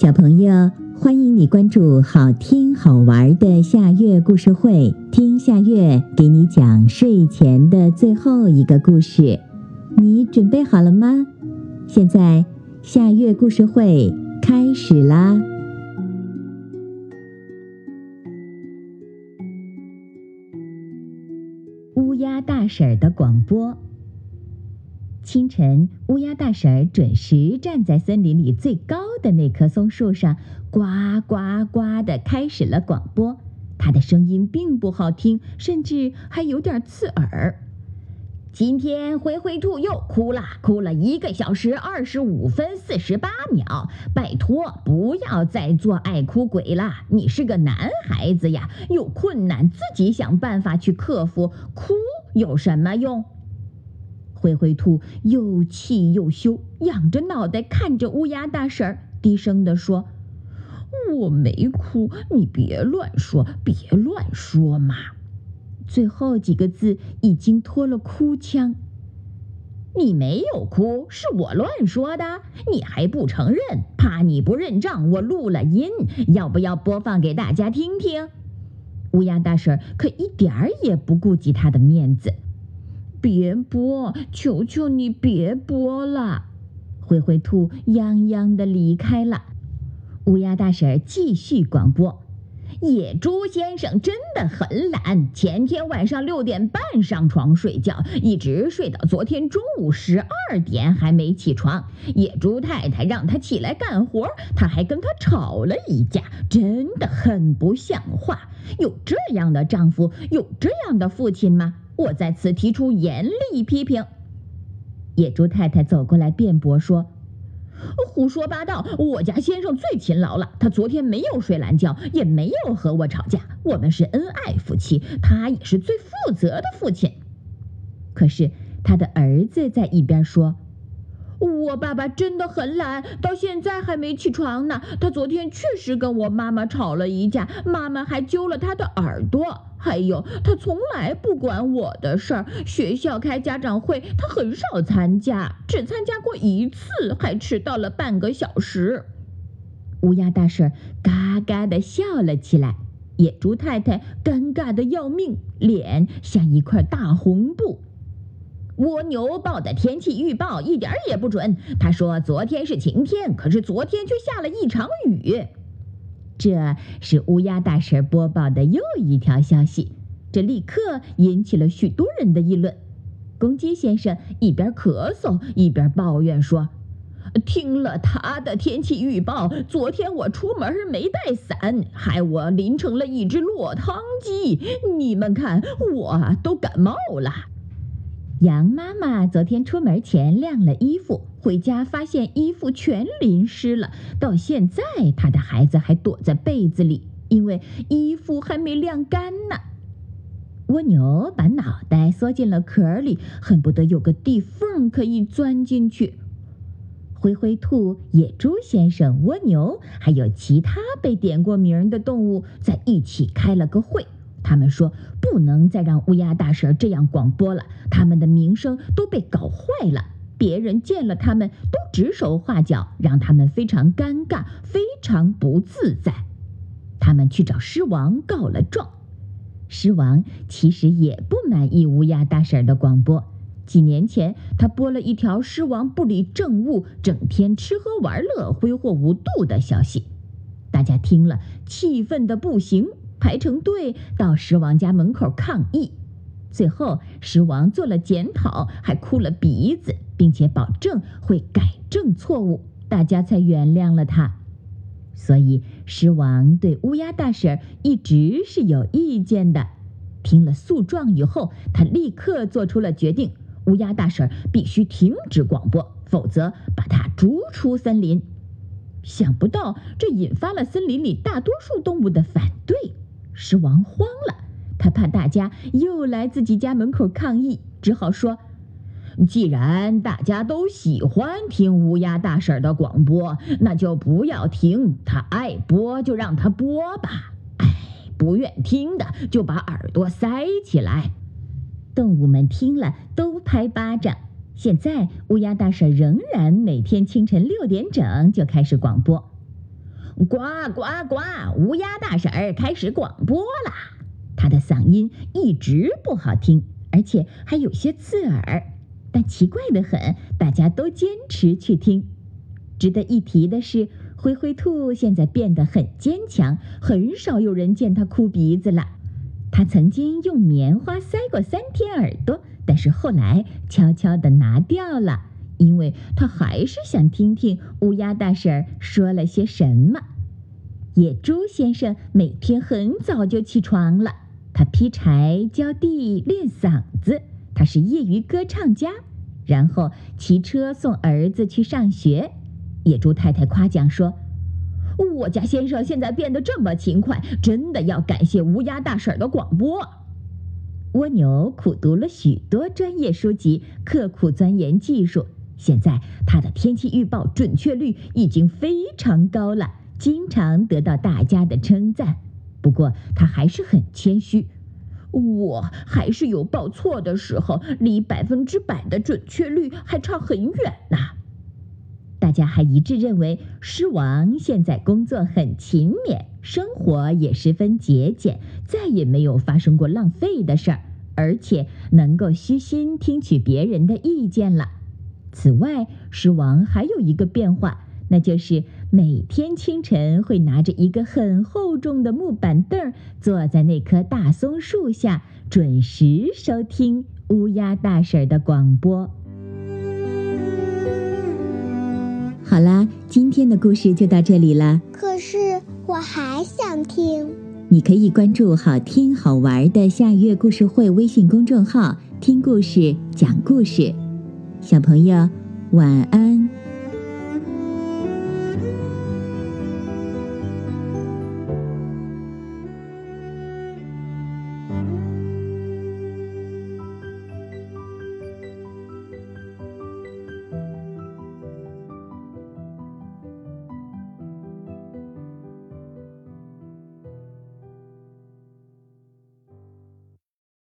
小朋友，欢迎你关注好听好玩的夏月故事会，听夏月给你讲睡前的最后一个故事。你准备好了吗？现在夏月故事会开始啦！乌鸦大婶的广播。清晨，乌鸦大婶准时站在森林里最高的那棵松树上，呱呱呱地开始了广播。她的声音并不好听，甚至还有点刺耳。今天灰灰兔又哭了，哭了一个小时二十五分四十八秒。拜托，不要再做爱哭鬼了！你是个男孩子呀，有困难自己想办法去克服，哭有什么用？灰灰兔又气又羞，仰着脑袋看着乌鸦大婶儿，低声地说：“我没哭，你别乱说，别乱说嘛。”最后几个字已经脱了哭腔。“你没有哭，是我乱说的，你还不承认？怕你不认账，我录了音，要不要播放给大家听听？”乌鸦大婶可一点儿也不顾及他的面子。别播！求求你别播了！灰灰兔泱泱的离开了。乌鸦大婶继续广播：“野猪先生真的很懒，前天晚上六点半上床睡觉，一直睡到昨天中午十二点还没起床。野猪太太让他起来干活，他还跟他吵了一架，真的很不像话。有这样的丈夫，有这样的父亲吗？”我在此提出严厉批评。野猪太太走过来辩驳说：“胡说八道！我家先生最勤劳了，他昨天没有睡懒觉，也没有和我吵架。我们是恩爱夫妻，他也是最负责的父亲。”可是他的儿子在一边说：“我爸爸真的很懒，到现在还没起床呢。他昨天确实跟我妈妈吵了一架，妈妈还揪了他的耳朵。”还有，他从来不管我的事儿。学校开家长会，他很少参加，只参加过一次，还迟到了半个小时。乌鸦大婶嘎嘎地笑了起来，野猪太太尴尬的要命，脸像一块大红布。蜗牛报的天气预报一点也不准，他说昨天是晴天，可是昨天却下了一场雨。这是乌鸦大婶播报的又一条消息，这立刻引起了许多人的议论。公鸡先生一边咳嗽一边抱怨说：“听了他的天气预报，昨天我出门没带伞，害我淋成了一只落汤鸡。你们看，我都感冒了。”羊妈妈昨天出门前晾了衣服，回家发现衣服全淋湿了。到现在，她的孩子还躲在被子里，因为衣服还没晾干呢。蜗牛把脑袋缩进了壳里，恨不得有个地缝可以钻进去。灰灰兔、野猪先生、蜗牛，还有其他被点过名的动物，在一起开了个会。他们说不能再让乌鸦大婶这样广播了，他们的名声都被搞坏了，别人见了他们都指手画脚，让他们非常尴尬，非常不自在。他们去找狮王告了状，狮王其实也不满意乌鸦大婶的广播。几年前，他播了一条狮王不理政务，整天吃喝玩乐，挥霍无度的消息，大家听了气愤的不行。排成队到狮王家门口抗议，最后狮王做了检讨，还哭了鼻子，并且保证会改正错误，大家才原谅了他。所以狮王对乌鸦大婶一直是有意见的。听了诉状以后，他立刻做出了决定：乌鸦大婶必须停止广播，否则把他逐出森林。想不到这引发了森林里大多数动物的反对。狮王慌了，他怕大家又来自己家门口抗议，只好说：“既然大家都喜欢听乌鸦大婶的广播，那就不要听。他爱播就让他播吧。哎，不愿听的就把耳朵塞起来。”动物们听了都拍巴掌。现在乌鸦大婶仍然每天清晨六点整就开始广播。呱呱呱！乌鸦大婶儿开始广播啦。他的嗓音一直不好听，而且还有些刺耳，但奇怪的很，大家都坚持去听。值得一提的是，灰灰兔现在变得很坚强，很少有人见它哭鼻子了。它曾经用棉花塞过三天耳朵，但是后来悄悄地拿掉了。因为他还是想听听乌鸦大婶说了些什么。野猪先生每天很早就起床了，他劈柴、浇地、练嗓子，他是业余歌唱家。然后骑车送儿子去上学。野猪太太夸奖说：“我家先生现在变得这么勤快，真的要感谢乌鸦大婶的广播。”蜗牛苦读了许多专业书籍，刻苦钻研技术。现在他的天气预报准确率已经非常高了，经常得到大家的称赞。不过他还是很谦虚，我还是有报错的时候，离百分之百的准确率还差很远呢。大家还一致认为，狮王现在工作很勤勉，生活也十分节俭，再也没有发生过浪费的事儿，而且能够虚心听取别人的意见了。此外，狮王还有一个变化，那就是每天清晨会拿着一个很厚重的木板凳，坐在那棵大松树下，准时收听乌鸦大婶的广播。好啦，今天的故事就到这里了。可是我还想听。你可以关注“好听好玩的下月故事会”微信公众号，听故事，讲故事。小朋友，晚安。